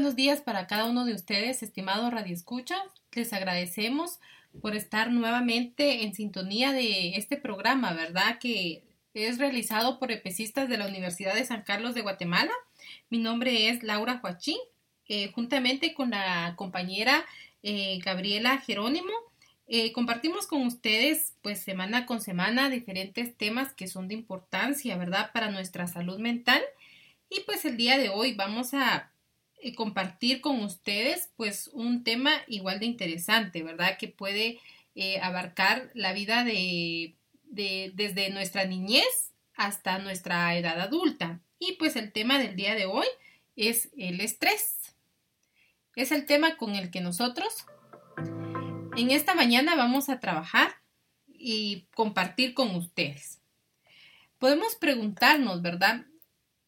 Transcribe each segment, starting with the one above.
buenos días para cada uno de ustedes, estimados radioescuchas. Les agradecemos por estar nuevamente en sintonía de este programa, ¿verdad? Que es realizado por epecistas de la Universidad de San Carlos de Guatemala. Mi nombre es Laura Joachín, eh, juntamente con la compañera eh, Gabriela Jerónimo. Eh, compartimos con ustedes, pues semana con semana, diferentes temas que son de importancia, ¿verdad? Para nuestra salud mental. Y pues el día de hoy vamos a compartir con ustedes, pues un tema igual de interesante, ¿verdad? Que puede abarcar la vida de desde nuestra niñez hasta nuestra edad adulta. Y pues el tema del día de hoy es el estrés. Es el tema con el que nosotros en esta mañana vamos a trabajar y compartir con ustedes. Podemos preguntarnos, ¿verdad?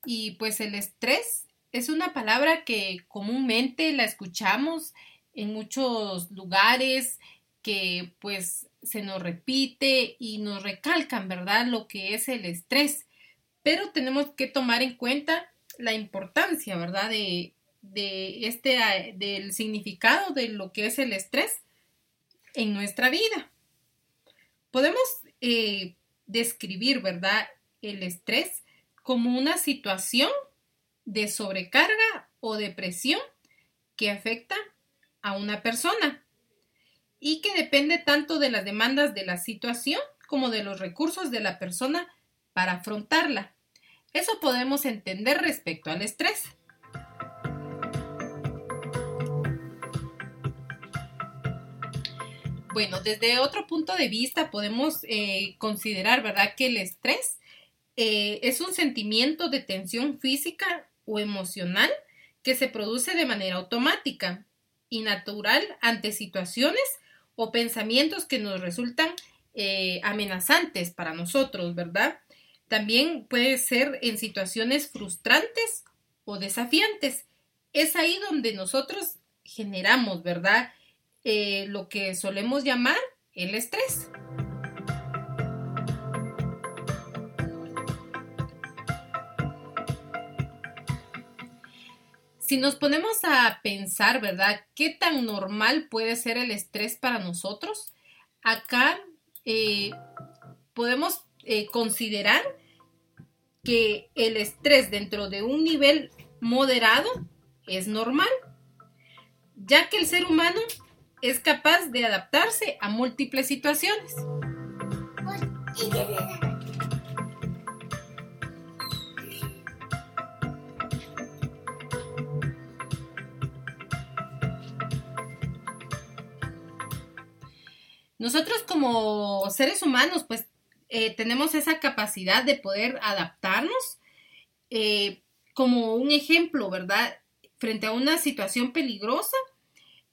Y pues el estrés es una palabra que comúnmente la escuchamos en muchos lugares, que pues se nos repite y nos recalcan, ¿verdad? Lo que es el estrés. Pero tenemos que tomar en cuenta la importancia, ¿verdad? De, de este, del significado de lo que es el estrés en nuestra vida. Podemos eh, describir, ¿verdad? El estrés como una situación de sobrecarga o depresión que afecta a una persona y que depende tanto de las demandas de la situación como de los recursos de la persona para afrontarla. Eso podemos entender respecto al estrés. Bueno, desde otro punto de vista podemos eh, considerar, ¿verdad?, que el estrés eh, es un sentimiento de tensión física o emocional que se produce de manera automática y natural ante situaciones o pensamientos que nos resultan eh, amenazantes para nosotros, ¿verdad? También puede ser en situaciones frustrantes o desafiantes. Es ahí donde nosotros generamos, ¿verdad? Eh, lo que solemos llamar el estrés. Si nos ponemos a pensar, ¿verdad? ¿Qué tan normal puede ser el estrés para nosotros? Acá eh, podemos eh, considerar que el estrés dentro de un nivel moderado es normal, ya que el ser humano es capaz de adaptarse a múltiples situaciones. Nosotros como seres humanos, pues eh, tenemos esa capacidad de poder adaptarnos. Eh, como un ejemplo, ¿verdad? Frente a una situación peligrosa,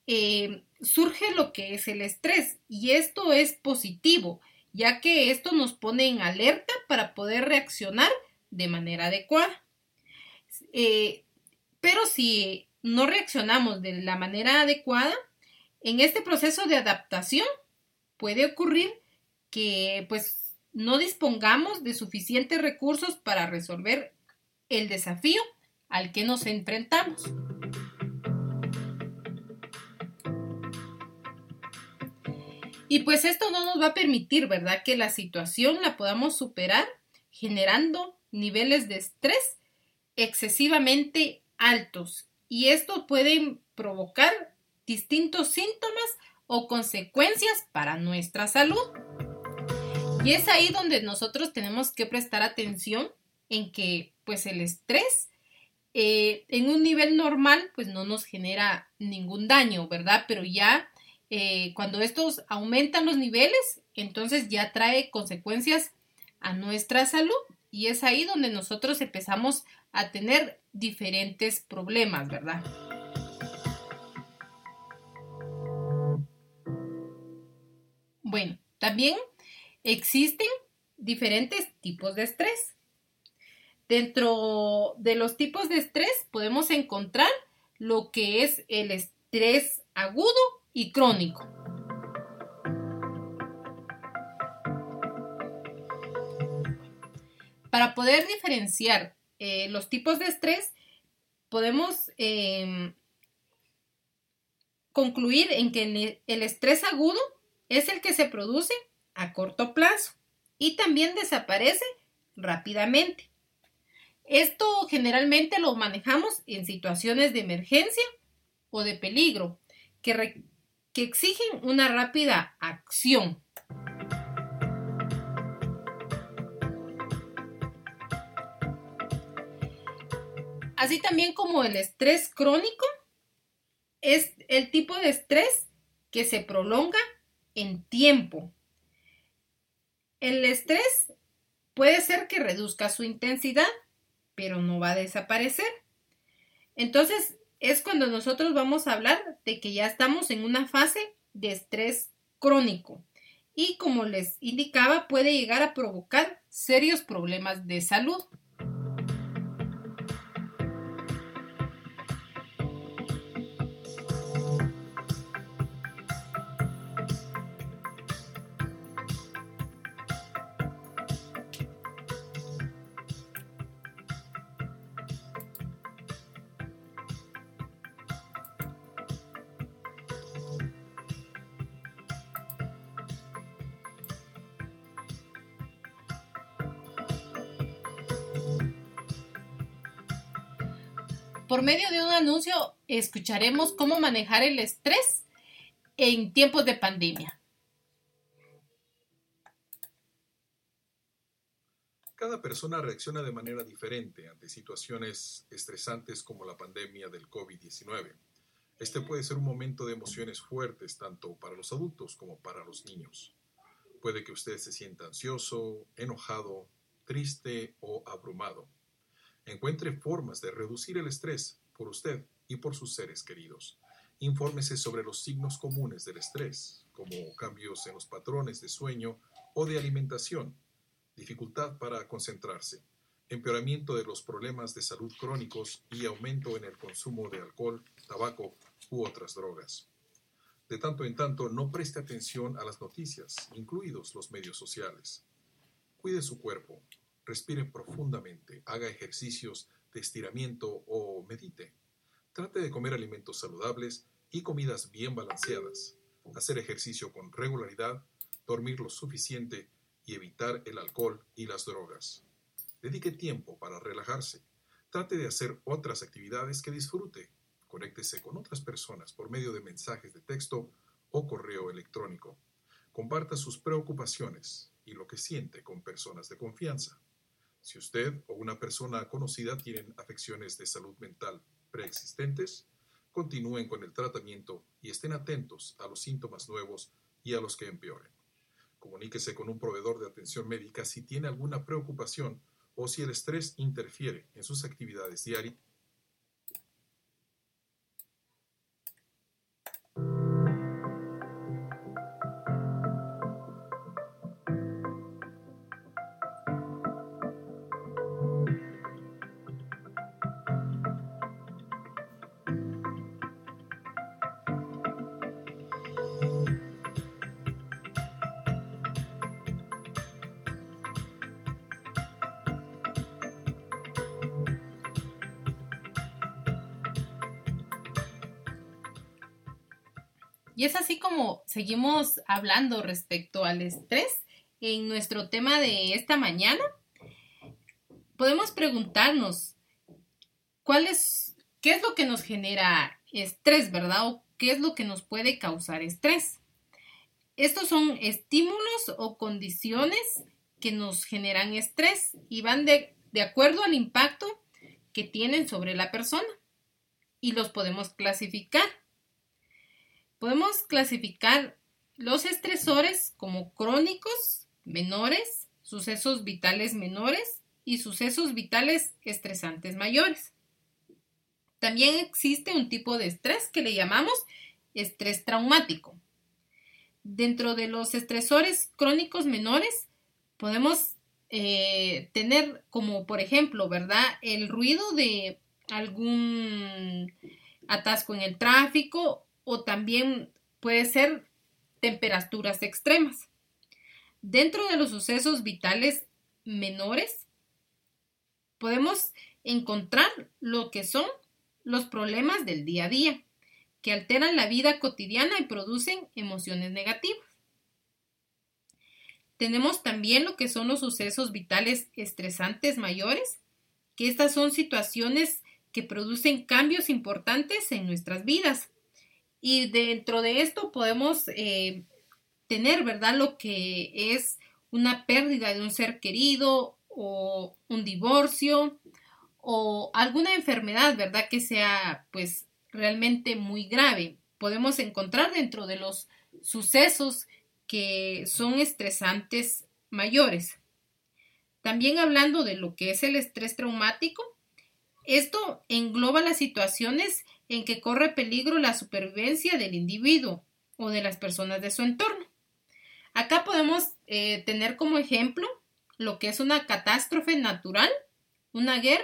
eh, surge lo que es el estrés y esto es positivo, ya que esto nos pone en alerta para poder reaccionar de manera adecuada. pero si no reaccionamos de la manera adecuada, en este proceso de adaptación puede ocurrir que pues no dispongamos de suficientes recursos para resolver el desafío al que nos enfrentamos. Y pues esto no nos va a permitir, ¿verdad?, que la situación la podamos superar generando niveles de estrés excesivamente altos. Y esto puede provocar distintos síntomas o consecuencias para nuestra salud. Y es ahí donde nosotros tenemos que prestar atención en que pues el estrés eh, en un nivel normal pues no nos genera ningún daño, ¿verdad? Pero ya eh, cuando estos aumentan los niveles, entonces ya trae consecuencias a nuestra salud y es ahí donde nosotros empezamos a tener diferentes problemas, ¿verdad? Bueno, también existen diferentes tipos de estrés. Dentro de los tipos de estrés podemos encontrar lo que es el estrés agudo y crónico. Para poder diferenciar eh, los tipos de estrés, podemos em, concluir en que el estrés agudo es el que se produce a corto plazo y también desaparece rápidamente. Esto generalmente lo manejamos en situaciones de emergencia o de peligro que, que exigen una rápida acción. Así también como el estrés crónico es el tipo de estrés que se prolonga en tiempo. El estrés puede ser que reduzca su intensidad, pero no va a desaparecer. Entonces, es cuando nosotros vamos a hablar de que ya estamos en una fase de estrés crónico y como les indicaba puede llegar a provocar serios problemas de salud. Por medio de un anuncio escucharemos cómo manejar el estrés en tiempos de pandemia. Cada persona reacciona de manera diferente ante situaciones estresantes como la pandemia del COVID-19. Este puede ser un momento de emociones fuertes tanto para los adultos como para los niños. Puede que usted se sienta ansioso, enojado, triste o abrumado. Encuentre formas de reducir el estrés por usted y por sus seres queridos. Infórmese sobre los signos comunes del estrés, como cambios en los patrones de sueño o de alimentación, dificultad para concentrarse, empeoramiento de los problemas de salud crónicos y aumento en el consumo de alcohol, tabaco u otras drogas. De tanto en tanto, no preste atención a las noticias, incluidos los medios sociales. Cuide su cuerpo, respire profundamente, haga ejercicios de estiramiento o medite. Trate de comer alimentos saludables y comidas bien balanceadas, hacer ejercicio con regularidad, dormir lo suficiente y evitar el alcohol y las drogas. Dedique tiempo para relajarse. Trate de hacer otras actividades que disfrute. Conéctese con otras personas por medio de mensajes de texto o correo electrónico. Comparta sus preocupaciones y lo que siente con personas de confianza. Si usted o una persona conocida tienen afecciones de salud mental preexistentes, continúen con el tratamiento y estén atentos a los síntomas nuevos y a los que empeoren. Comuníquese con un proveedor de atención médica si tiene alguna preocupación o si el estrés interfiere en sus actividades diarias seguimos hablando respecto al estrés en nuestro tema de esta mañana. Podemos preguntarnos qué es lo que nos genera estrés, ¿verdad? O qué es lo que nos puede causar estrés. Estos son estímulos o condiciones que nos generan estrés y van de, de acuerdo al impacto que tienen sobre la persona y los podemos clasificar. Podemos clasificar los estresores como crónicos menores, sucesos vitales menores y sucesos vitales estresantes mayores. También existe un tipo de estrés que le llamamos estrés traumático. Dentro de los estresores crónicos menores podemos eh, tener como por ejemplo, ¿verdad? El ruido de algún atasco en el tráfico o también puede ser temperaturas extremas. Dentro de los sucesos vitales menores, podemos encontrar lo que son los problemas del día a día, que alteran la vida cotidiana y producen emociones negativas. Tenemos también lo que son los sucesos vitales estresantes mayores, que estas son situaciones que producen cambios importantes en nuestras vidas. Y dentro de esto podemos eh, tener, ¿verdad? Lo que es una pérdida de un ser querido o un divorcio o alguna enfermedad, ¿verdad? Que sea pues realmente muy grave. Podemos encontrar dentro de los sucesos que son estresantes mayores. También hablando de lo que es el estrés traumático, esto engloba las situaciones en que corre peligro la supervivencia del individuo o de las personas de su entorno. Acá podemos eh, tener como ejemplo lo que es una catástrofe natural, una guerra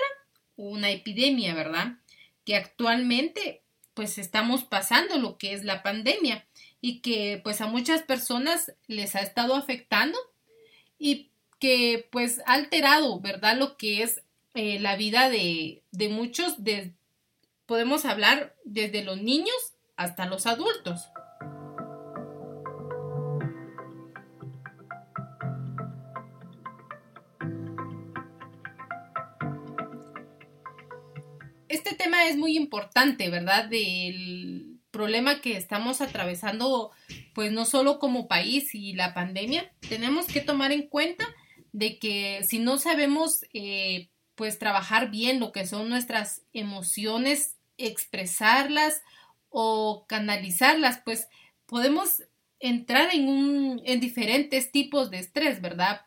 o una epidemia, ¿verdad? Que actualmente pues estamos pasando lo que es la pandemia y que pues a muchas personas les ha estado afectando y que pues ha alterado, ¿verdad? Lo que es eh, la vida de, de muchos, de, podemos hablar desde los niños hasta los adultos. Este tema es muy importante, ¿verdad? Del problema que estamos atravesando, pues no solo como país y la pandemia, tenemos que tomar en cuenta de que si no sabemos, eh, pues trabajar bien lo que son nuestras emociones, expresarlas o canalizarlas, pues podemos entrar en, un, en diferentes tipos de estrés, ¿verdad?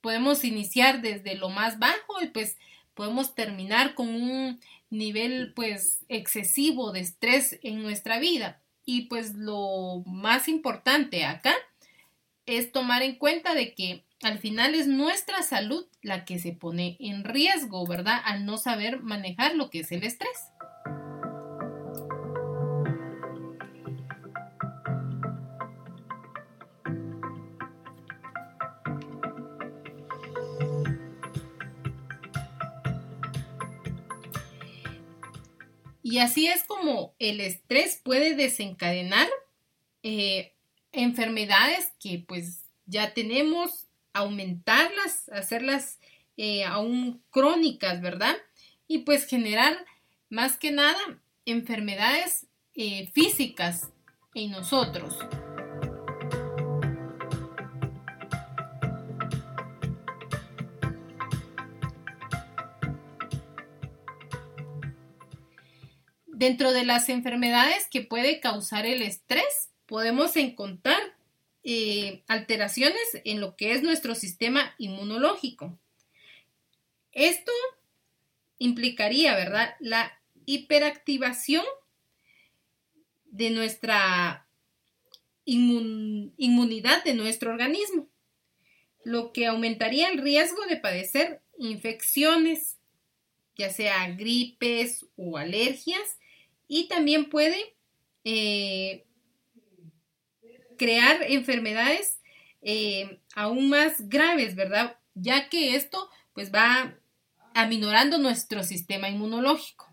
Podemos iniciar desde lo más bajo y pues podemos terminar con un nivel pues excesivo de estrés en nuestra vida. Y pues lo más importante acá es tomar en cuenta de que al final es nuestra salud la que se pone en riesgo, ¿verdad? Al no saber manejar lo que es el estrés. Y así es como el estrés puede desencadenar eh, enfermedades que pues ya tenemos, aumentarlas, hacerlas eh, aún crónicas, ¿verdad? Y pues generar más que nada enfermedades eh, físicas en nosotros. Dentro de las enfermedades que puede causar el estrés, podemos encontrar eh, alteraciones en lo que es nuestro sistema inmunológico. Esto implicaría, ¿verdad?, la hiperactivación de nuestra inmunidad de nuestro organismo, lo que aumentaría el riesgo de padecer infecciones, ya sea gripes o alergias, y también puede eh, crear enfermedades eh, aún más graves, ¿verdad? Ya que esto pues va aminorando nuestro sistema inmunológico.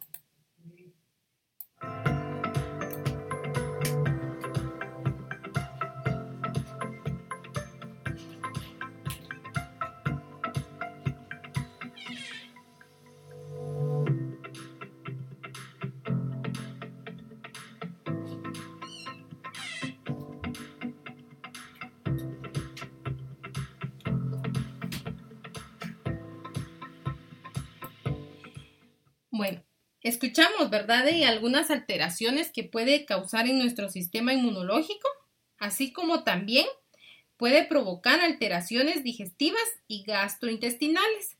Escuchamos, ¿verdad?, de algunas alteraciones que puede causar en nuestro sistema inmunológico, así como también puede provocar alteraciones digestivas y gastrointestinales,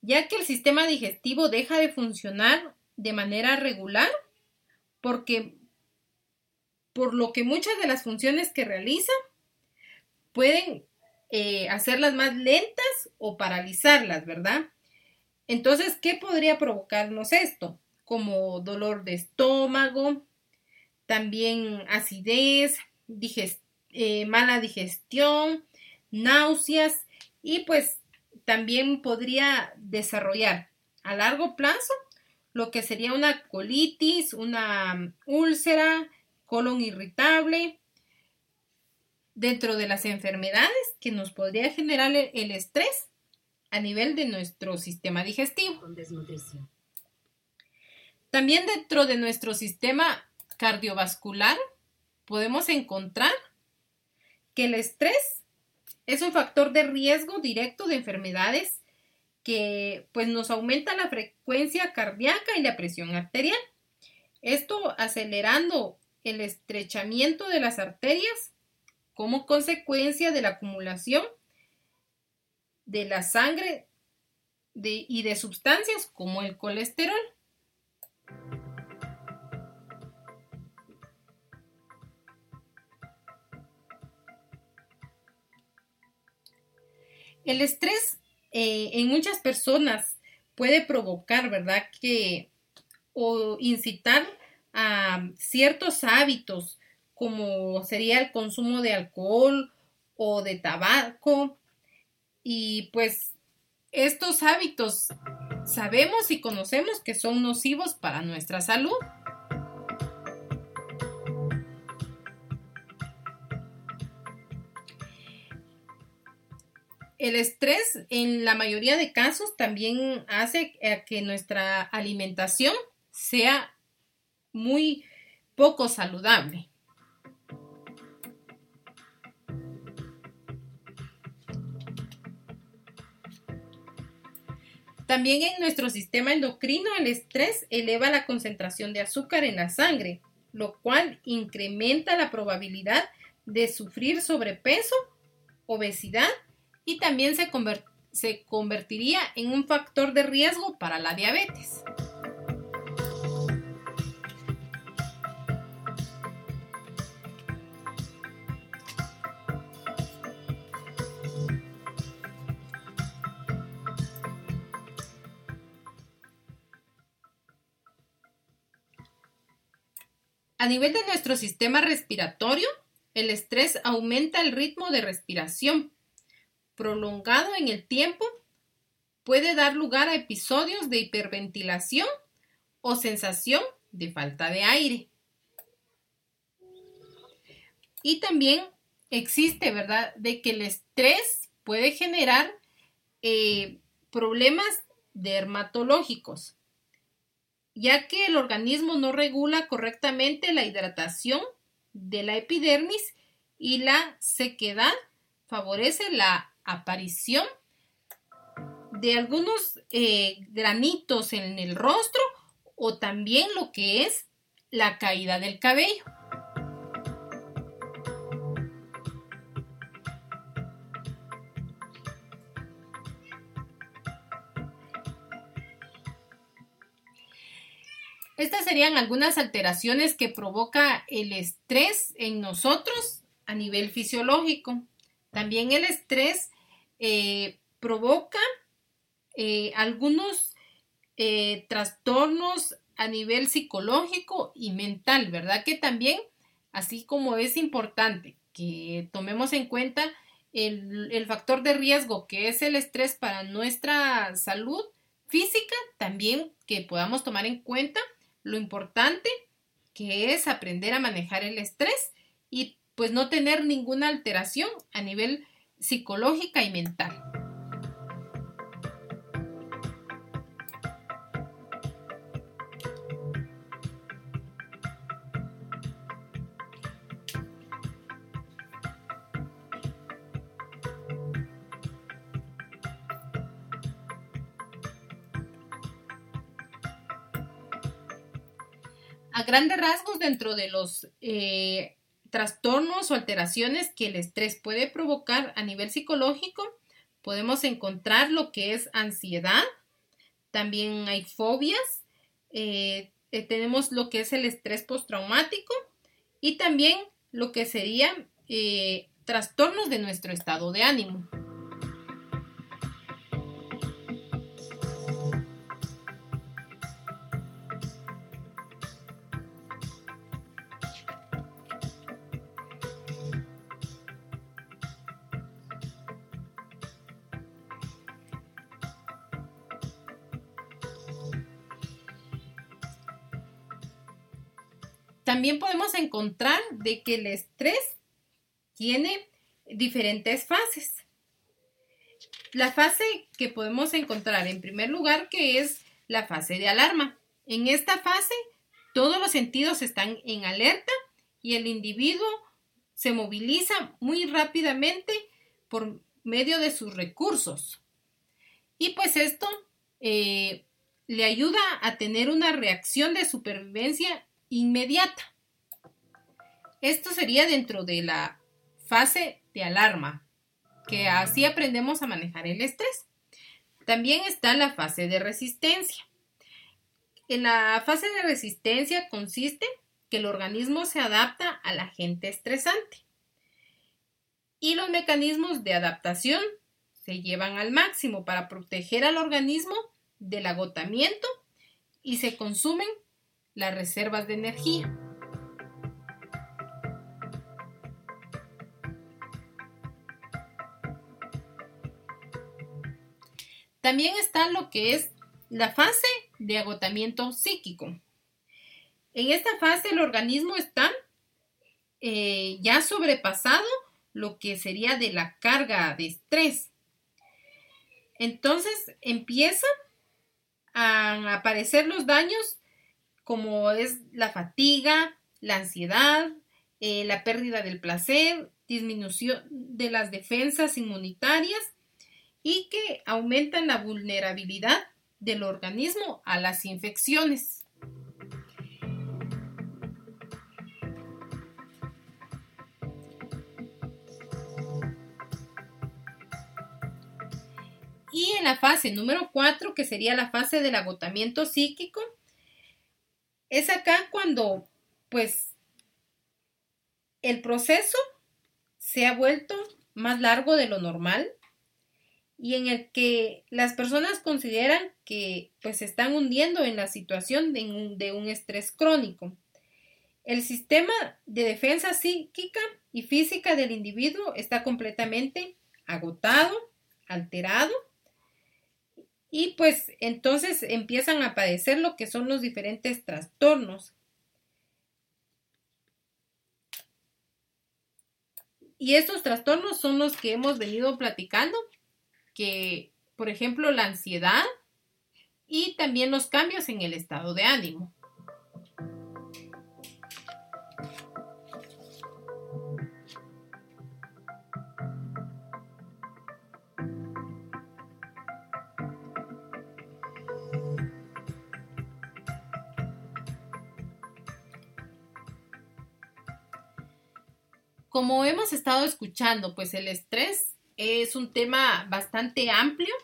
ya que el sistema digestivo deja de funcionar de manera regular porque por lo que muchas de las funciones que realiza pueden eh, hacerlas más lentas o paralizarlas, ¿verdad? Entonces, ¿qué podría provocarnos esto? Como dolor de estómago, también acidez, eh, mala digestión, náuseas y pues también podría desarrollar a largo plazo lo que sería una colitis, una úlcera, colon irritable, dentro de las enfermedades que nos podría generar el, estrés a nivel de nuestro sistema digestivo. También dentro de nuestro sistema cardiovascular podemos encontrar que el estrés es un factor de riesgo directo de enfermedades que pues nos aumenta la frecuencia cardíaca y la presión arterial. Esto acelerando el estrechamiento de las arterias como consecuencia de la acumulación de la sangre y de sustancias como el colesterol. El estrés eh, en muchas personas puede provocar, ¿verdad? Que o incitar a ciertos hábitos como sería el consumo de alcohol o de tabaco. Y pues estos hábitos sabemos y conocemos que son nocivos para nuestra salud. El estrés en la mayoría de casos también hace que nuestra alimentación sea muy poco saludable. También en nuestro sistema endocrino el estrés eleva la concentración de azúcar en la sangre, lo cual incrementa la probabilidad de sufrir sobrepeso, obesidad y también se, convertiría en un factor de riesgo para la diabetes. A nivel de nuestro sistema respiratorio, el estrés aumenta el ritmo de respiración. Prolongado en el tiempo, puede dar lugar a episodios de hiperventilación o sensación de falta de aire. Y también existe, ¿verdad?, de que el estrés puede generar eh, problemas dermatológicos ya que el organismo no regula correctamente la hidratación de la epidermis y la sequedad favorece la aparición de algunos eh, granitos en el rostro o también lo que es la caída del cabello. Estas serían algunas alteraciones que provoca el estrés en nosotros a nivel fisiológico. También el estrés eh, provoca eh, algunos eh, trastornos a nivel psicológico y mental, ¿verdad? Que también, así como es importante que tomemos en cuenta el, el factor de riesgo que es el estrés para nuestra salud física, también que podamos tomar en cuenta lo importante que es aprender a manejar el estrés y pues no tener ninguna alteración a nivel psicológica y mental. Grandes rasgos dentro de los eh, trastornos o alteraciones que el estrés puede provocar a nivel psicológico, podemos encontrar lo que es ansiedad, también hay fobias, eh, eh, tenemos lo que es el estrés postraumático y también lo que serían trastornos de nuestro estado de ánimo. También podemos encontrar de que el estrés tiene diferentes fases. La fase que podemos encontrar en primer lugar que es la fase de alarma. En esta fase todos los sentidos están en alerta y el individuo se moviliza muy rápidamente por medio de sus recursos. Y pues esto eh, le ayuda a tener una reacción de supervivencia inmediata. Esto sería dentro de la fase de alarma, que así aprendemos a manejar el estrés. También está la fase de resistencia. En la fase de resistencia consiste que el organismo se adapta al agente estresante y los mecanismos de adaptación se llevan al máximo para proteger al organismo del agotamiento y se consumen las reservas de energía. También está lo que es la fase de agotamiento psíquico. En esta fase el organismo está eh, ya sobrepasado lo que sería de la carga de estrés. Entonces empieza a aparecer los daños como es la fatiga, la ansiedad, eh, la pérdida del placer, disminución de las defensas inmunitarias y que aumentan la vulnerabilidad del organismo a las infecciones. Y en la fase número 4, que sería la fase del agotamiento psíquico, es acá cuando pues el proceso se ha vuelto más largo de lo normal y en el que las personas consideran que pues se están hundiendo en la situación de un, de un estrés crónico. El sistema de defensa psíquica y física del individuo está completamente agotado, alterado y pues entonces empiezan a padecer lo que son los diferentes trastornos. Y estos trastornos son los que hemos venido platicando, que por ejemplo la ansiedad y también los cambios en el estado de ánimo. Como hemos estado escuchando, pues el estrés es un tema bastante amplio.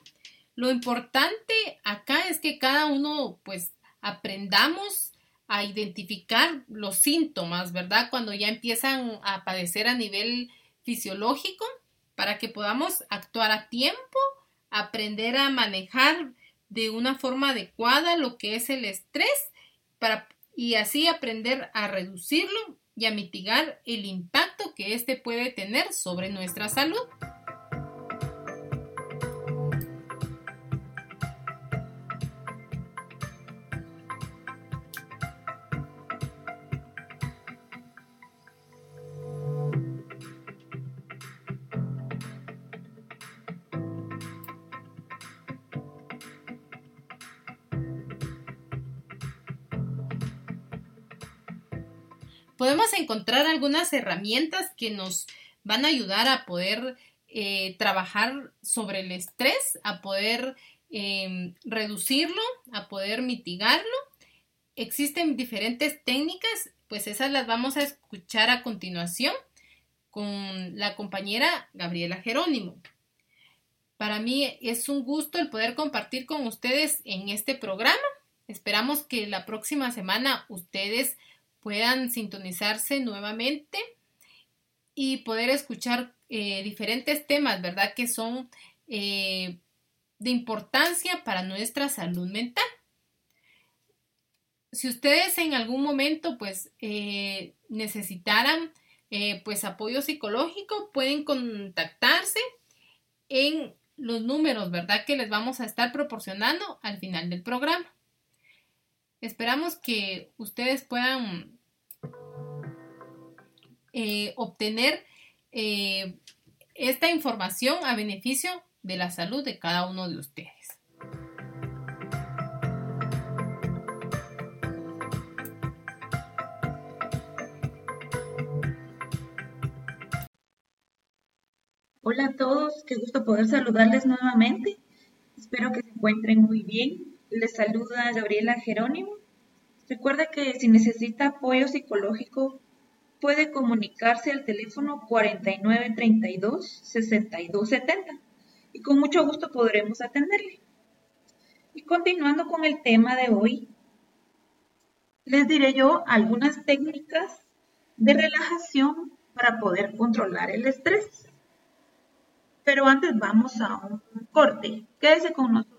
Lo importante acá es que cada uno pues aprendamos a identificar los síntomas, ¿verdad? Cuando ya empiezan a padecer a nivel fisiológico, para que podamos actuar a tiempo, aprender a manejar de una forma adecuada lo que es el estrés para, y así aprender a reducirlo y a mitigar el impacto que éste puede tener sobre nuestra salud. Podemos encontrar algunas herramientas que nos van a ayudar a poder eh, trabajar sobre el estrés, a poder em, reducirlo, a poder mitigarlo. Existen diferentes técnicas, pues esas las vamos a escuchar a continuación con la compañera Gabriela Jerónimo. Para mí es un gusto el poder compartir con ustedes en este programa. Esperamos que la próxima semana ustedes puedan sintonizarse nuevamente y poder escuchar eh, diferentes temas, ¿verdad? Que son eh, de importancia para nuestra salud mental. Si ustedes en algún momento pues eh, necesitaran pues apoyo psicológico, pueden contactarse en los números, ¿verdad? Que les vamos a estar proporcionando al final del programa. Esperamos que ustedes puedan eh, obtener eh, esta información a beneficio de la salud de cada uno de ustedes. Hola a todos, qué gusto poder saludarles nuevamente. Espero que se encuentren muy bien. Les saluda Gabriela Jerónimo. Recuerda que si necesita apoyo psicológico, puede comunicarse al teléfono 4932-6270 y con mucho gusto podremos atenderle. Y continuando con el tema de hoy, les diré yo algunas técnicas de relajación para poder controlar el estrés. Pero antes vamos a un corte. Quédese con nosotros,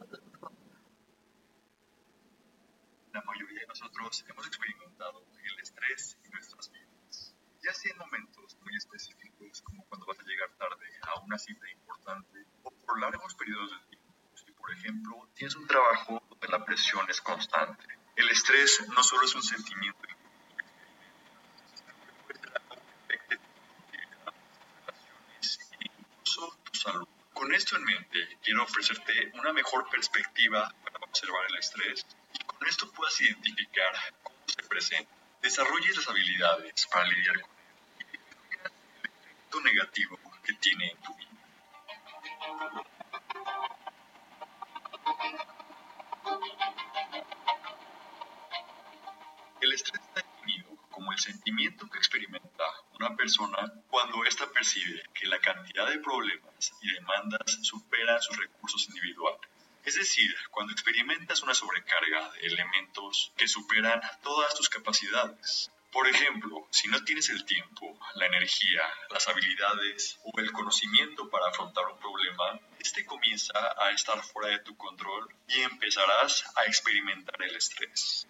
La mayoría de nosotros hemos experimentado el estrés en nuestras vidas, ya sea en momentos muy específicos, como cuando vas a llegar tarde a una cita importante, o por largos periodos de tiempo. Si, por ejemplo, tienes un trabajo donde la presión es constante. El estrés no solo es un sentimiento Con esto en mente, quiero ofrecerte una mejor perspectiva para observar el estrés con esto puedas identificar cómo se presenta. Desarrolles las habilidades para lidiar con él y el efecto negativo que tiene en tu vida. El estrés está definido como el sentimiento que experimenta una persona cuando ésta percibe que la cantidad de problemas y demandas supera sus recursos individuales. Es decir, cuando experimentas una sobrecarga de elementos que superan todas tus capacidades. Por ejemplo, si no tienes el tiempo, la energía, las habilidades o el conocimiento para afrontar un problema, este comienza a estar fuera de tu control y empezarás a experimentar el estrés.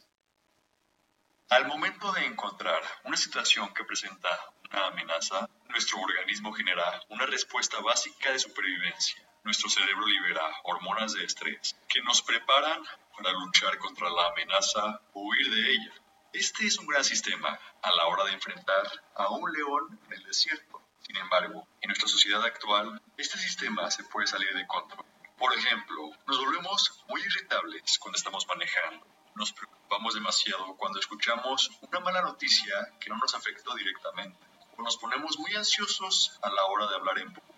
Al momento de encontrar una situación que presenta una amenaza, nuestro organismo genera una respuesta básica de supervivencia. Nuestro cerebro libera hormonas de estrés que nos preparan para luchar contra la amenaza o huir de ella. Este es un gran sistema a la hora de enfrentar a un león en el desierto. Sin embargo, en nuestra sociedad actual, este sistema se puede salir de control. Por ejemplo, nos volvemos muy irritables cuando estamos manejando nos preocupamos demasiado cuando escuchamos una mala noticia que no nos afectó directamente, o nos ponemos muy ansiosos a la hora de hablar en público.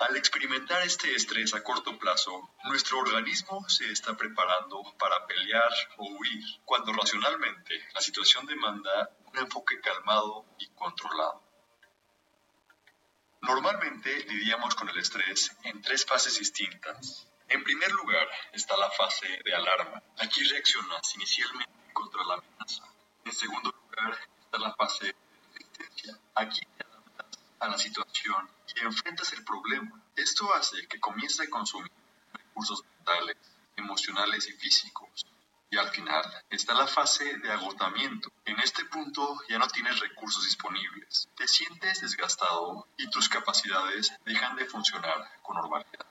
Al experimentar este estrés a corto plazo, nuestro organismo se está preparando para pelear o huir, cuando racionalmente la situación demanda un enfoque calmado y controlado. Normalmente lidiamos con el estrés en tres fases distintas. En primer lugar está la fase de alarma. Aquí reaccionas inicialmente contra la amenaza. En segundo lugar está la fase de resistencia. Aquí te a la situación y enfrentas el problema. Esto hace que comiences a consumir recursos mentales, emocionales y físicos. Y al final está la fase de agotamiento. En este punto ya no tienes recursos disponibles. Te sientes desgastado y tus capacidades dejan de funcionar con normalidad.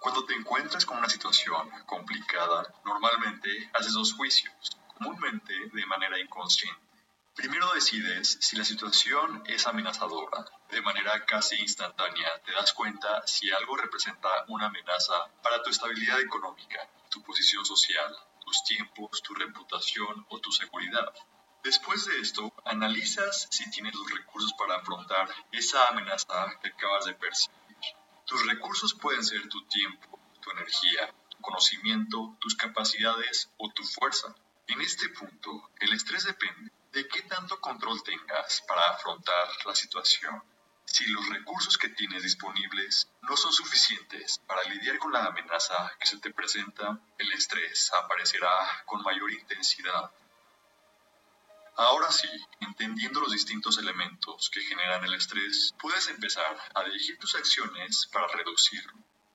Cuando te encuentras con una situación complicada, normalmente haces dos juicios, comúnmente de manera inconsciente. Primero decides si la situación es amenazadora. De manera casi instantánea te das cuenta si algo representa una amenaza para tu estabilidad económica, tu posición social, tus tiempos, tu reputación o tu seguridad. Después de esto, analizas si tienes los recursos para afrontar esa amenaza que acabas de percibir. Tus recursos pueden ser tu tiempo, tu energía, tu conocimiento, tus capacidades o tu fuerza. En este punto, el estrés depende de qué tanto control tengas para afrontar la situación. Si los recursos que tienes disponibles no son suficientes para lidiar con la amenaza que se te presenta, el estrés aparecerá con mayor intensidad Ahora sí, entendiendo los distintos elementos que generan el estrés, puedes empezar a dirigir tus acciones para reducirlo.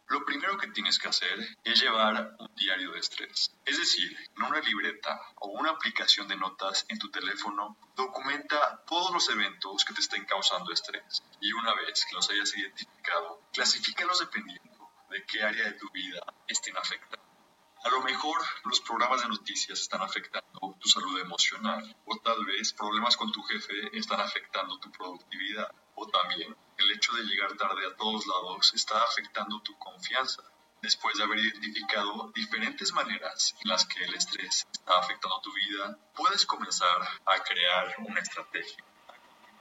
Lo primero que tienes que hacer es llevar un diario de estrés. Es decir, en una libreta o una aplicación de notas en tu teléfono, documenta todos los eventos que te estén causando estrés. Y una vez que los hayas identificado, clasifícalos dependiendo de qué área de tu vida estén afectando. A lo mejor los programas de noticias están afectando tu salud emocional o tal vez problemas con tu jefe están afectando tu productividad o también el hecho de llegar tarde a todos lados está afectando tu confianza. Después de haber identificado diferentes maneras en las que el estrés está afectando tu vida, puedes comenzar a crear una estrategia.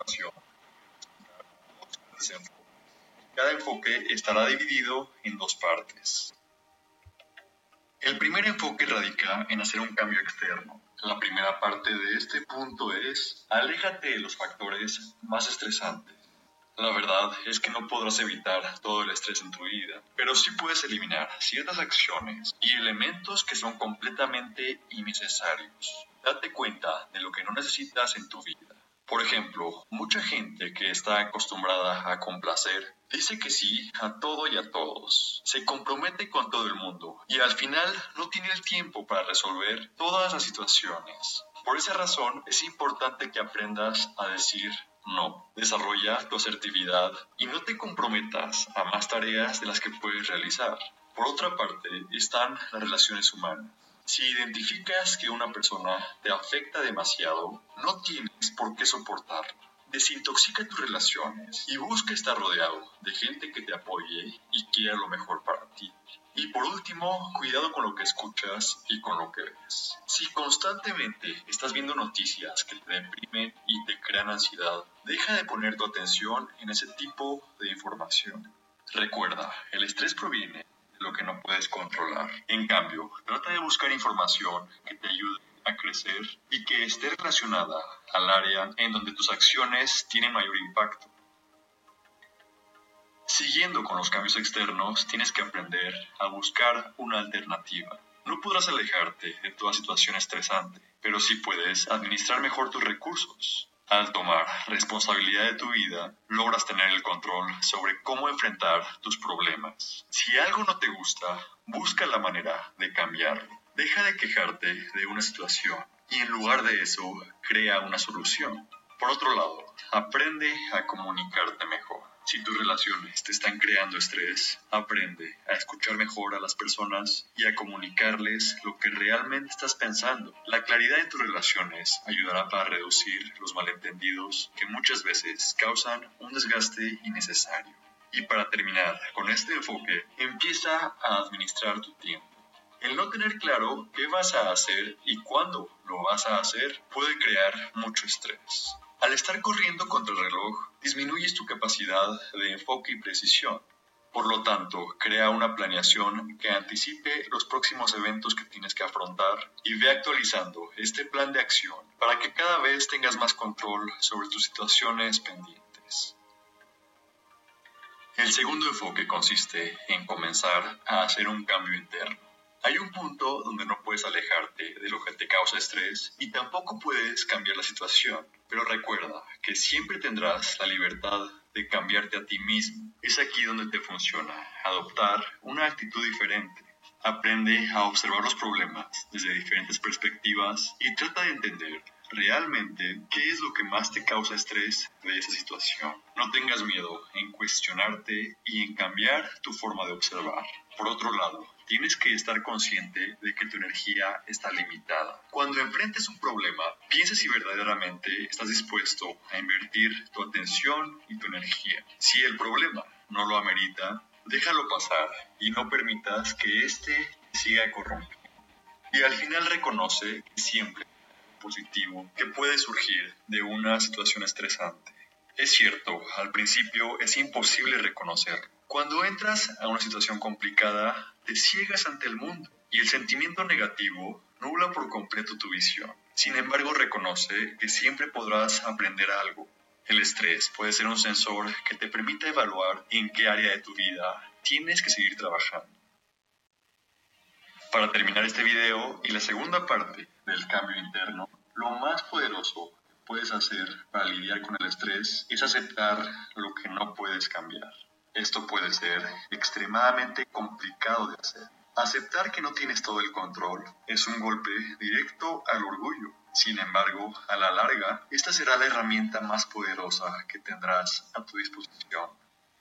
A cada enfoque estará dividido en dos partes. El primer enfoque radica en hacer un cambio externo. La primera parte de este punto es, aléjate de los factores más estresantes. La verdad es que no podrás evitar todo el estrés en tu vida, pero sí puedes eliminar ciertas acciones y elementos que son completamente innecesarios. Date cuenta de lo que no necesitas en tu vida por ejemplo, mucha gente que está acostumbrada a complacer dice que sí a todo y a todos, se compromete con todo el mundo y al final no tiene el tiempo para resolver todas las situaciones. Por esa razón es importante que aprendas a decir no. Desarrolla tu asertividad y no te comprometas a más tareas de las que puedes realizar. Por otra parte, están las relaciones humanas. Si identificas que una persona te afecta demasiado, no tienes por qué soportarlo. Desintoxica tus relaciones y busca estar rodeado de gente que te apoye y quiera lo mejor para ti. Y por último, cuidado con lo que escuchas y con lo que ves. Si constantemente estás viendo noticias que te deprimen y te crean ansiedad, deja de poner tu atención en ese tipo de información. Recuerda, el estrés proviene lo que no puedes controlar. En cambio, trata de buscar información que te ayude a crecer y que esté relacionada al área en donde tus acciones tienen mayor impacto. Siguiendo con los cambios externos, tienes que aprender a buscar una alternativa. No podrás alejarte de toda situación estresante, pero sí puedes administrar mejor tus recursos. Al tomar responsabilidad de tu vida, logras tener el control sobre cómo enfrentar tus problemas. Si algo no te gusta, busca la manera de cambiarlo. Deja de quejarte de una situación y en lugar de eso, crea una solución. Por otro lado, aprende a comunicarte mejor. Si tus relaciones te están creando estrés, aprende a escuchar mejor a las personas y a comunicarles lo que realmente estás pensando. La claridad de tus relaciones ayudará para reducir los malentendidos que muchas veces causan un desgaste innecesario. Y para terminar con este enfoque, empieza a administrar tu tiempo. El no tener claro qué vas a hacer y cuándo lo vas a hacer puede crear mucho estrés. Al estar corriendo contra el reloj, disminuyes tu capacidad de enfoque y precisión. Por lo tanto, crea una planeación que anticipe los próximos eventos que tienes que afrontar y ve actualizando este plan de acción para que cada vez tengas más control sobre tus situaciones pendientes. El segundo enfoque consiste en comenzar a hacer un cambio interno. Hay un punto donde no puedes alejarte de lo que te causa estrés y tampoco puedes cambiar la situación, pero recuerda que siempre tendrás la libertad de cambiarte a ti mismo. Es aquí donde te funciona adoptar una actitud diferente. Aprende a observar los problemas desde diferentes perspectivas y trata de entender realmente qué es lo que más te causa estrés de esa situación. No tengas miedo en cuestionarte y en cambiar tu forma de observar. Por otro lado, tienes que estar consciente de que tu energía está limitada. Cuando enfrentes un problema, piensa si verdaderamente estás dispuesto a invertir tu atención y tu energía. Si el problema no lo amerita, déjalo pasar y no permitas que éste siga corrompiendo. Y al final reconoce que siempre positivo que puede surgir de una situación estresante. Es cierto, al principio es imposible reconocerlo. Cuando entras a una situación complicada, te ciegas ante el mundo y el sentimiento negativo nubla por completo tu visión. Sin embargo, reconoce que siempre podrás aprender algo. El estrés puede ser un sensor que te permita evaluar en qué área de tu vida tienes que seguir trabajando. Para terminar este video y la segunda parte del cambio interno, lo más poderoso puedes hacer para lidiar con el estrés es aceptar lo que no puedes cambiar. Esto puede ser extremadamente complicado de hacer. Aceptar que no tienes todo el control es un golpe directo al orgullo. Sin embargo, a la larga, esta será la herramienta más poderosa que tendrás a tu disposición.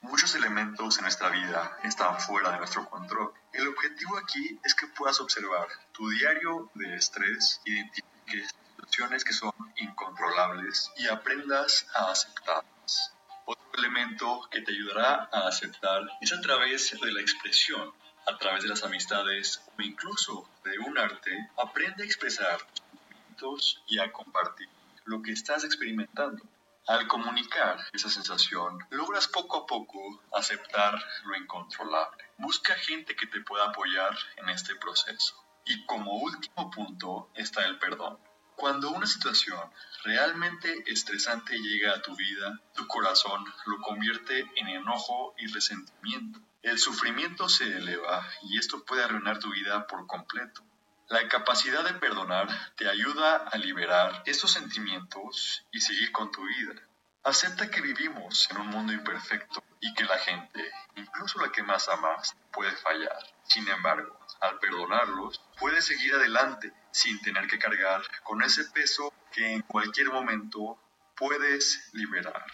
Muchos elementos en nuestra vida están fuera de nuestro control. El objetivo aquí es que puedas observar tu diario de estrés, identifiques que son incontrolables y aprendas a aceptarlas. Otro elemento que te ayudará a aceptar es a través de la expresión, a través de las amistades o incluso de un arte, aprende a expresar tus sentimientos y a compartir lo que estás experimentando. Al comunicar esa sensación, logras poco a poco aceptar lo incontrolable. Busca gente que te pueda apoyar en este proceso. Y como último punto está el perdón. Cuando una situación realmente estresante llega a tu vida, tu corazón lo convierte en enojo y resentimiento. El sufrimiento se eleva y esto puede arruinar tu vida por completo. La capacidad de perdonar te ayuda a liberar estos sentimientos y seguir con tu vida. Acepta que vivimos en un mundo imperfecto y que la gente, incluso la que más amas, puede fallar. Sin embargo, al perdonarlos, puedes seguir adelante sin tener que cargar con ese peso que en cualquier momento puedes liberar.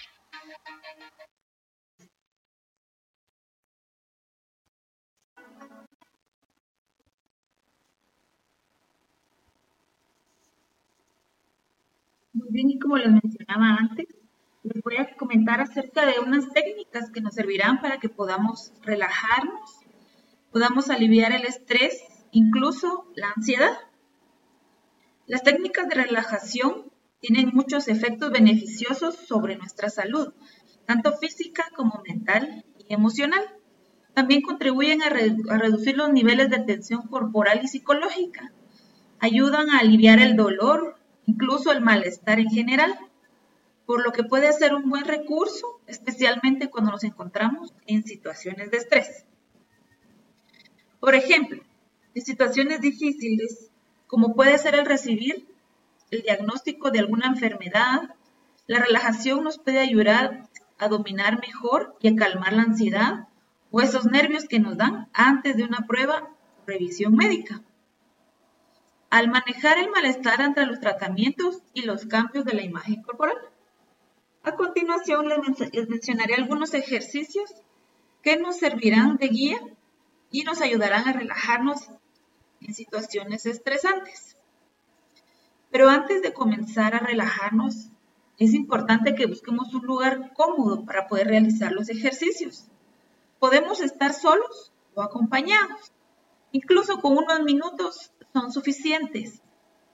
Muy bien, y como les mencionaba antes, les voy a comentar acerca de unas técnicas que nos servirán para que podamos relajarnos, podamos aliviar el estrés, incluso la ansiedad. Las técnicas de relajación tienen muchos efectos beneficiosos sobre nuestra salud, tanto física como mental y emocional. También contribuyen a, a reducir los niveles de tensión corporal y psicológica. Ayudan a aliviar el dolor, incluso el malestar en general, por lo que puede ser un buen recurso, especialmente cuando nos encontramos en situaciones de estrés. Por ejemplo, en situaciones difíciles, como puede ser el recibir el diagnóstico de alguna enfermedad, la relajación nos puede ayudar a dominar mejor y a calmar la ansiedad o esos nervios que nos dan antes de una prueba o revisión médica al manejar el malestar entre los tratamientos y los cambios de la imagen corporal. A continuación les mencionaré algunos ejercicios que nos servirán de guía y nos ayudarán a relajarnos en situaciones estresantes. Pero antes de comenzar a relajarnos, es importante que busquemos un lugar cómodo para poder realizar los ejercicios. Podemos estar solos o acompañados. Incluso con unos minutos son suficientes.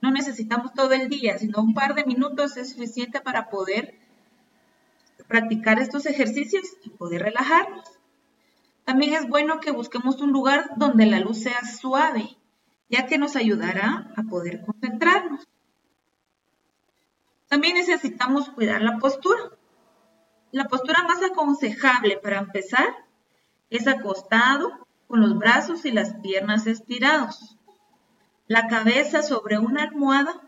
No necesitamos todo el día, sino un par de minutos es suficiente para poder practicar estos ejercicios y poder relajarnos. También es bueno que busquemos un lugar donde la luz sea suave, ya que nos ayudará a poder concentrarnos. También necesitamos cuidar la postura. La postura más aconsejable para empezar es acostado con los brazos y las piernas estirados la cabeza sobre una almohada.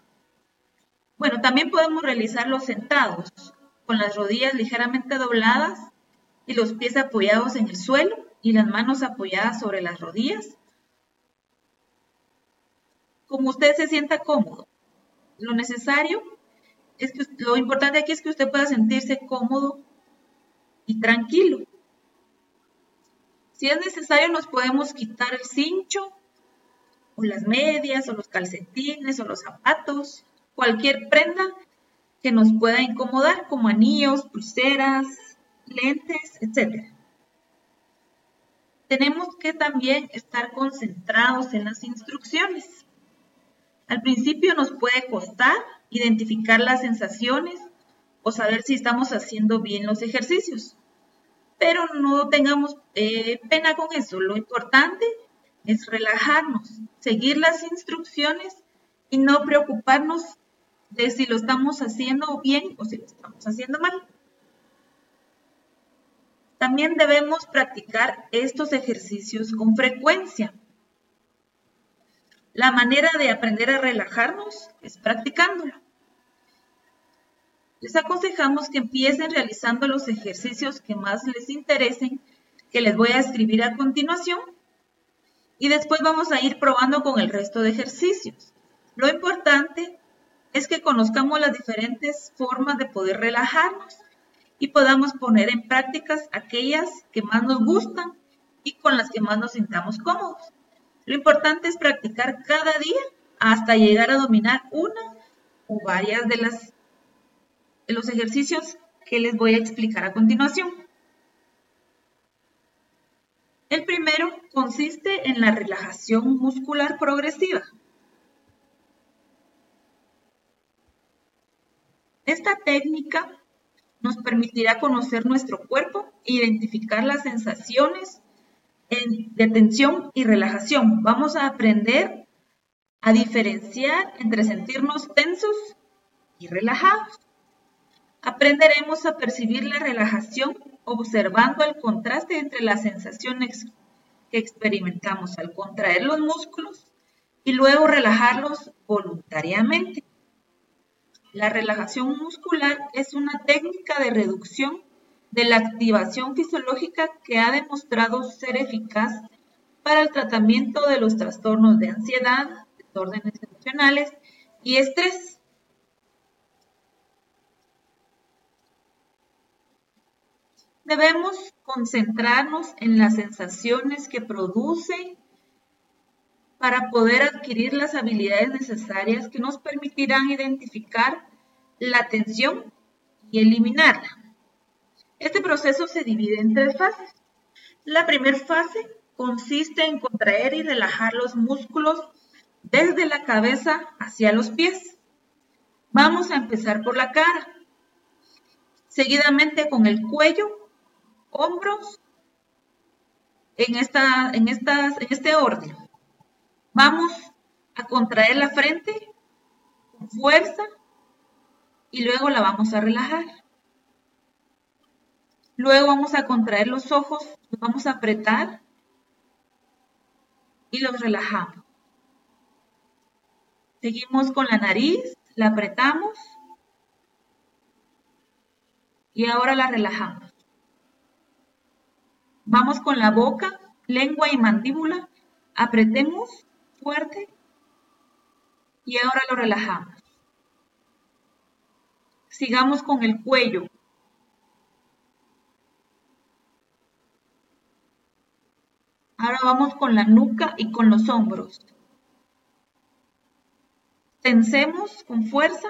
Bueno, también podemos realizarlo sentados, con las rodillas ligeramente dobladas y los pies apoyados en el suelo y las manos apoyadas sobre las rodillas. Como usted se sienta cómodo. Lo necesario es que lo importante aquí es que usted pueda sentirse cómodo y tranquilo. Si es necesario, nos podemos quitar el cincho o las medias, o los calcetines, o los zapatos, cualquier prenda que nos pueda incomodar, como anillos, pulseras, lentes, etc. Tenemos que también estar concentrados en las instrucciones. Al principio nos puede costar identificar las sensaciones o saber si estamos haciendo bien los ejercicios. Pero no tengamos eh, pena con eso. Lo importante es relajarnos, seguir las instrucciones y no preocuparnos de si lo estamos haciendo bien o si lo estamos haciendo mal. También debemos practicar estos ejercicios con frecuencia. La manera de aprender a relajarnos es practicándolo. Les aconsejamos que empiecen realizando los ejercicios que más les interesen, que les voy a escribir a continuación y después vamos a ir probando con el resto de ejercicios. Lo importante es que conozcamos las diferentes formas de poder relajarnos y podamos poner en prácticas aquellas que más nos gustan y con las que más nos sintamos cómodos. Lo importante es practicar cada día hasta llegar a dominar una o varias de, las, los ejercicios que les voy a explicar a continuación. El primero consiste en la relajación muscular progresiva. Esta técnica nos permitirá conocer nuestro cuerpo e identificar las sensaciones de tensión y relajación. Vamos a aprender a diferenciar entre sentirnos tensos y relajados. Aprenderemos a percibir la relajación observando el contraste entre las sensaciones que experimentamos al contraer los músculos y luego relajarlos voluntariamente. La relajación muscular es una técnica de reducción de la activación fisiológica que ha demostrado ser eficaz para el tratamiento de los trastornos de ansiedad, desórdenes emocionales y estrés. Debemos concentrarnos en las sensaciones que produce para poder adquirir las habilidades necesarias que nos permitirán identificar la tensión y eliminarla. Este proceso se divide en tres fases. La primera fase consiste en contraer y relajar los músculos desde la cabeza hacia los pies. Vamos a empezar por la cara, seguidamente con el cuello, hombros, en, esta, en, estas, en este orden. Vamos a contraer la frente con fuerza y luego la vamos a relajar. Luego vamos a contraer los ojos, los vamos a apretar y los relajamos. Seguimos con la nariz, la apretamos y ahora la relajamos. Vamos con la boca, lengua y mandíbula, apretemos fuerte y ahora lo relajamos. Sigamos con el cuello, Ahora vamos con la nuca y con los hombros. Tensemos con fuerza.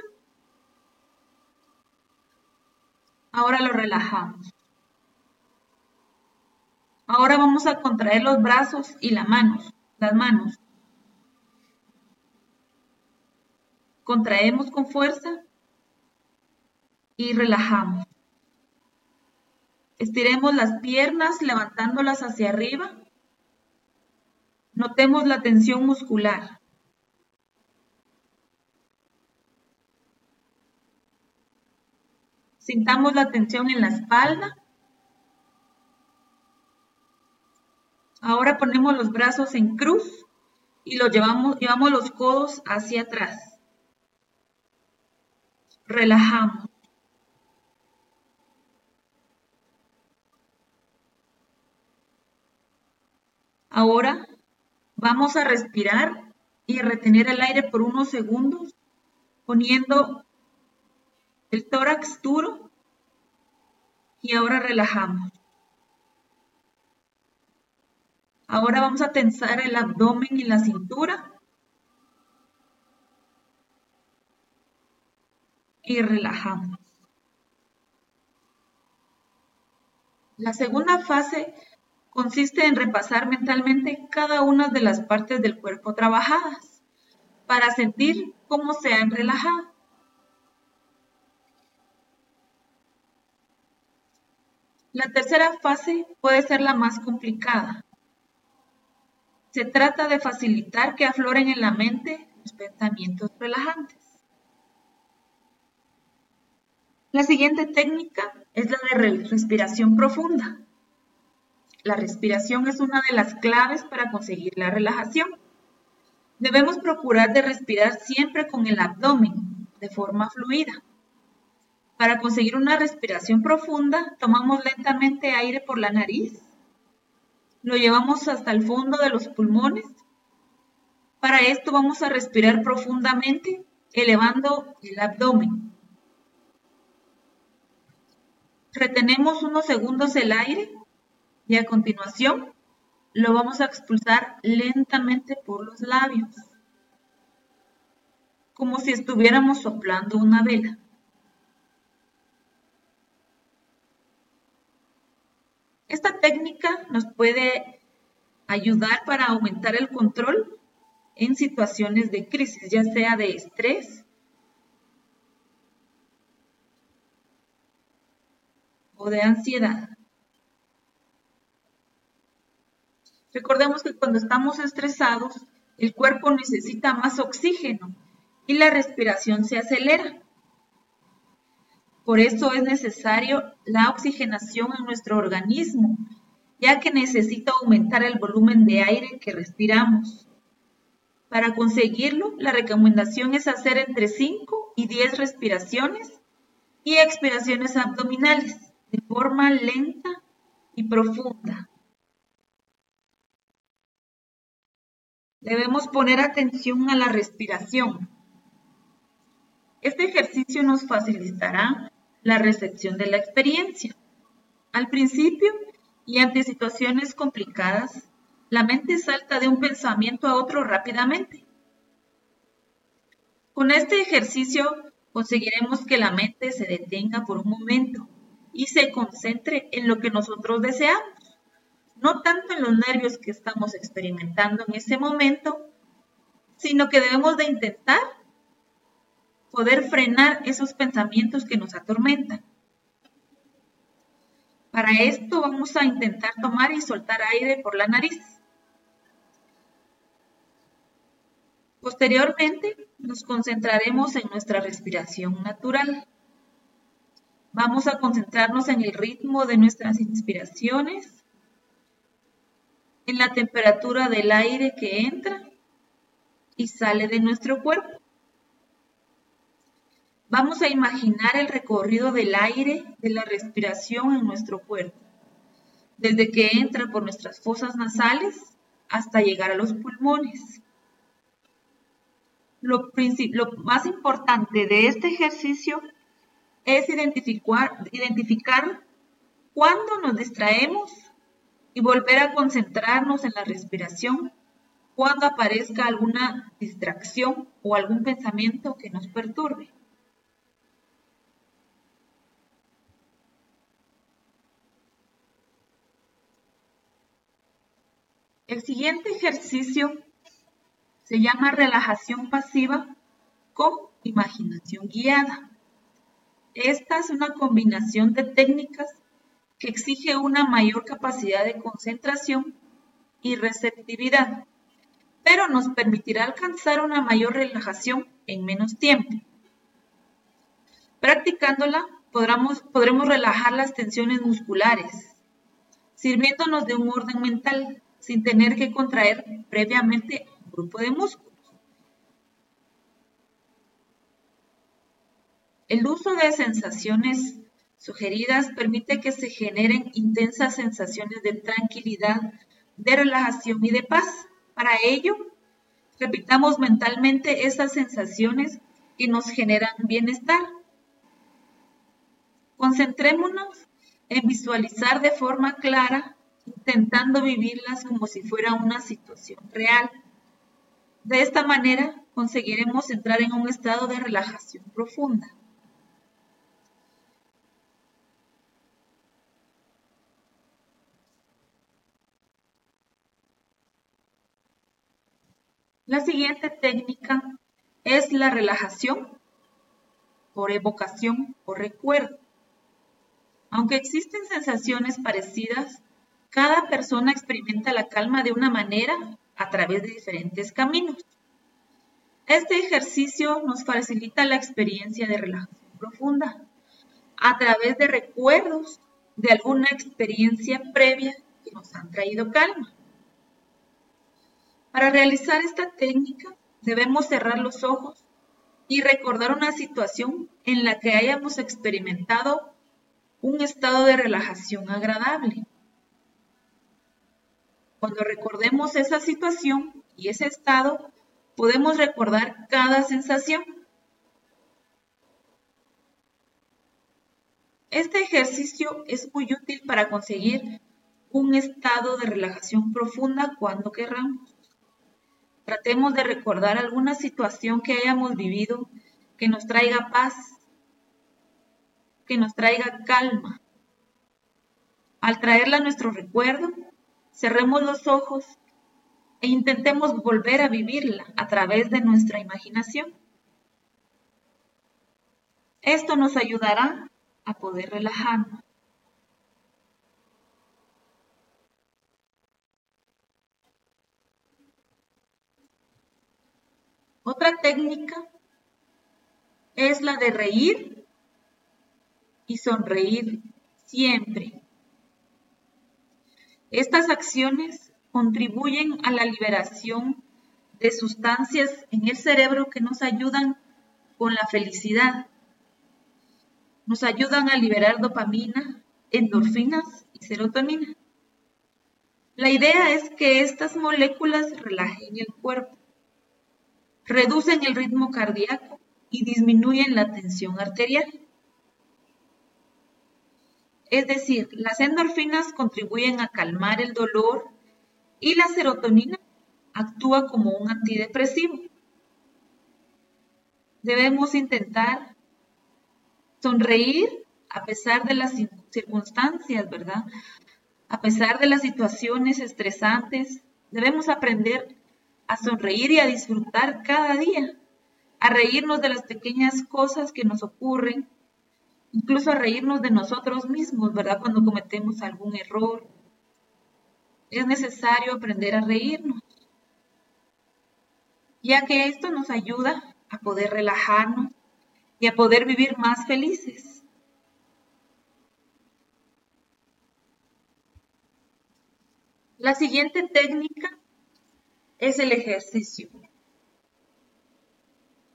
Ahora lo relajamos. Ahora vamos a contraer los brazos y las manos, las manos. Contraemos con fuerza y relajamos. Estiremos las piernas levantándolas hacia arriba Notemos la tensión muscular. Sintamos la tensión en la espalda. Ahora ponemos los brazos en cruz y los llevamos, llevamos los codos hacia atrás. Relajamos. Ahora Vamos a respirar y retener el aire por unos segundos, poniendo el tórax duro y ahora relajamos. Ahora vamos a tensar el abdomen y la cintura. Y relajamos. La segunda fase consiste en repasar mentalmente cada una de las partes del cuerpo trabajadas para sentir cómo se han relajado. La tercera fase puede ser la más complicada. Se trata de facilitar que afloren en la mente los pensamientos relajantes. La siguiente técnica es la de respiración profunda. La respiración es una de las claves para conseguir la relajación. Debemos procurar de respirar siempre con el abdomen, de forma fluida. Para conseguir una respiración profunda, tomamos lentamente aire por la nariz, lo llevamos hasta el fondo de los pulmones. Para esto vamos a respirar profundamente, elevando el abdomen. Retenemos unos segundos el aire y a continuación lo vamos a expulsar lentamente por los labios, como si estuviéramos soplando una vela. Esta técnica nos puede ayudar para aumentar el control en situaciones de crisis, ya sea de estrés o de ansiedad. Recordemos que cuando estamos estresados, el cuerpo necesita más oxígeno y la respiración se acelera. Por eso es necesario la oxigenación en nuestro organismo, ya que necesita aumentar el volumen de aire que respiramos. Para conseguirlo, la recomendación es hacer entre 5 y 10 respiraciones y expiraciones abdominales de forma lenta y profunda. Debemos poner atención a la respiración. Este ejercicio nos facilitará la recepción de la experiencia. Al principio y ante situaciones complicadas, la mente salta de un pensamiento a otro rápidamente. Con este ejercicio conseguiremos que la mente se detenga por un momento y se concentre en lo que nosotros deseamos, no tanto en los nervios que estamos experimentando en ese momento, sino que debemos de intentar poder frenar esos pensamientos que nos atormentan. Para esto vamos a intentar tomar y soltar aire por la nariz. Posteriormente nos concentraremos en nuestra respiración natural. Vamos a concentrarnos en el ritmo de nuestras inspiraciones, en la temperatura del aire que entra y sale de nuestro cuerpo. Vamos a imaginar el recorrido del aire, de la respiración en nuestro cuerpo, desde que entra por nuestras fosas nasales hasta llegar a los pulmones. Lo, más importante de este ejercicio es identificar, identificar cuándo nos distraemos y volver a concentrarnos en la respiración cuando aparezca alguna distracción o algún pensamiento que nos perturbe. El siguiente ejercicio se llama relajación pasiva con imaginación guiada. Esta es una combinación de técnicas que exige una mayor capacidad de concentración y receptividad, pero nos permitirá alcanzar una mayor relajación en menos tiempo. Practicándola podremos, relajar las tensiones musculares, sirviéndonos de un orden mental sin tener que contraer previamente un grupo de músculos. El uso de sensaciones sugeridas permite que se generen intensas sensaciones de tranquilidad, de relajación y de paz. Para ello, repitamos mentalmente esas sensaciones que nos generan bienestar. Concentrémonos en visualizar de forma clara intentando vivirlas como si fuera una situación real. De esta manera conseguiremos entrar en un estado de relajación profunda. La siguiente técnica es la relajación por evocación o recuerdo. Aunque existen sensaciones parecidas, cada persona experimenta la calma de una manera a través de diferentes caminos. Este ejercicio nos facilita la experiencia de relajación profunda a través de recuerdos de alguna experiencia previa que nos han traído calma. Para realizar esta técnica debemos cerrar los ojos y recordar una situación en la que hayamos experimentado un estado de relajación agradable. Cuando recordemos esa situación y ese estado, podemos recordar cada sensación. Este ejercicio es muy útil para conseguir un estado de relajación profunda cuando querramos. Tratemos de recordar alguna situación que hayamos vivido que nos traiga paz, que nos traiga calma. Al traerla a nuestro recuerdo, cerremos los ojos e intentemos volver a vivirla a través de nuestra imaginación. Esto nos ayudará a poder relajarnos. Otra técnica es la de reír y sonreír siempre. Estas acciones contribuyen a la liberación de sustancias en el cerebro que nos ayudan con la felicidad. Nos ayudan a liberar dopamina, endorfinas y serotonina. La idea es que estas moléculas relajen el cuerpo, reducen el ritmo cardíaco y disminuyen la tensión arterial. Es decir, las endorfinas contribuyen a calmar el dolor y la serotonina actúa como un antidepresivo. Debemos intentar sonreír a pesar de las circunstancias, ¿verdad? A pesar de las situaciones estresantes, debemos aprender a sonreír y a disfrutar cada día, a reírnos de las pequeñas cosas que nos ocurren incluso a reírnos de nosotros mismos, ¿verdad? Cuando cometemos algún error. Es necesario aprender a reírnos, ya que esto nos ayuda a poder relajarnos y a poder vivir más felices. La siguiente técnica es el ejercicio.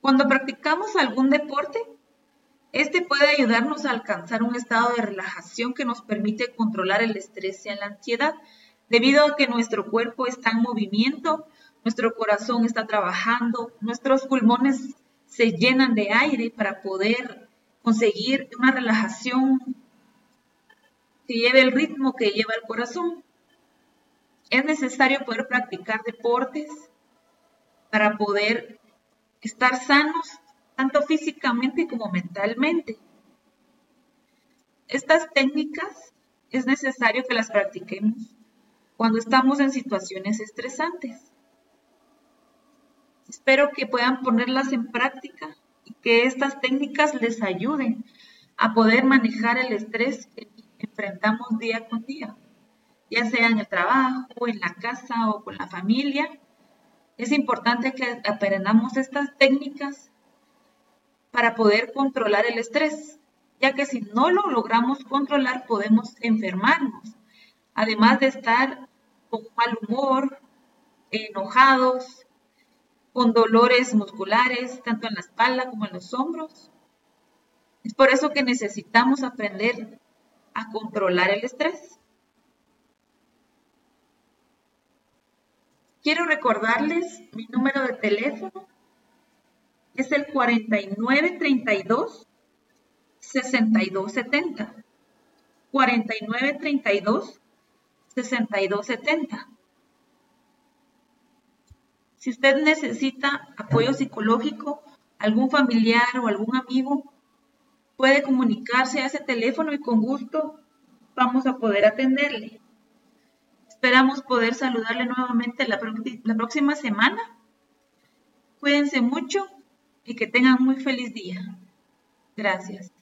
Cuando practicamos algún deporte, este puede ayudarnos a alcanzar un estado de relajación que nos permite controlar el estrés y la ansiedad, debido a que nuestro cuerpo está en movimiento, nuestro corazón está trabajando, nuestros pulmones se llenan de aire para poder conseguir una relajación que lleve el ritmo que lleva el corazón. Es necesario poder practicar deportes para poder estar sanos tanto físicamente como mentalmente. Estas técnicas es necesario que las practiquemos cuando estamos en situaciones estresantes. Espero que puedan ponerlas en práctica y que estas técnicas les ayuden a poder manejar el estrés que enfrentamos día con día, ya sea en el trabajo, en la casa o con la familia. Es importante que aprendamos estas técnicas para poder controlar el estrés, ya que si no lo logramos controlar podemos enfermarnos, además de estar con mal humor, enojados, con dolores musculares, tanto en la espalda como en los hombros. Es por eso que necesitamos aprender a controlar el estrés. Quiero recordarles mi número de teléfono es el 4932 6270. 4932 6270. Si usted necesita apoyo psicológico, algún familiar o algún amigo, puede comunicarse a ese teléfono y con gusto vamos a poder atenderle. Esperamos poder saludarle nuevamente la, próxima semana. Cuídense mucho y que tengan muy feliz día. Gracias.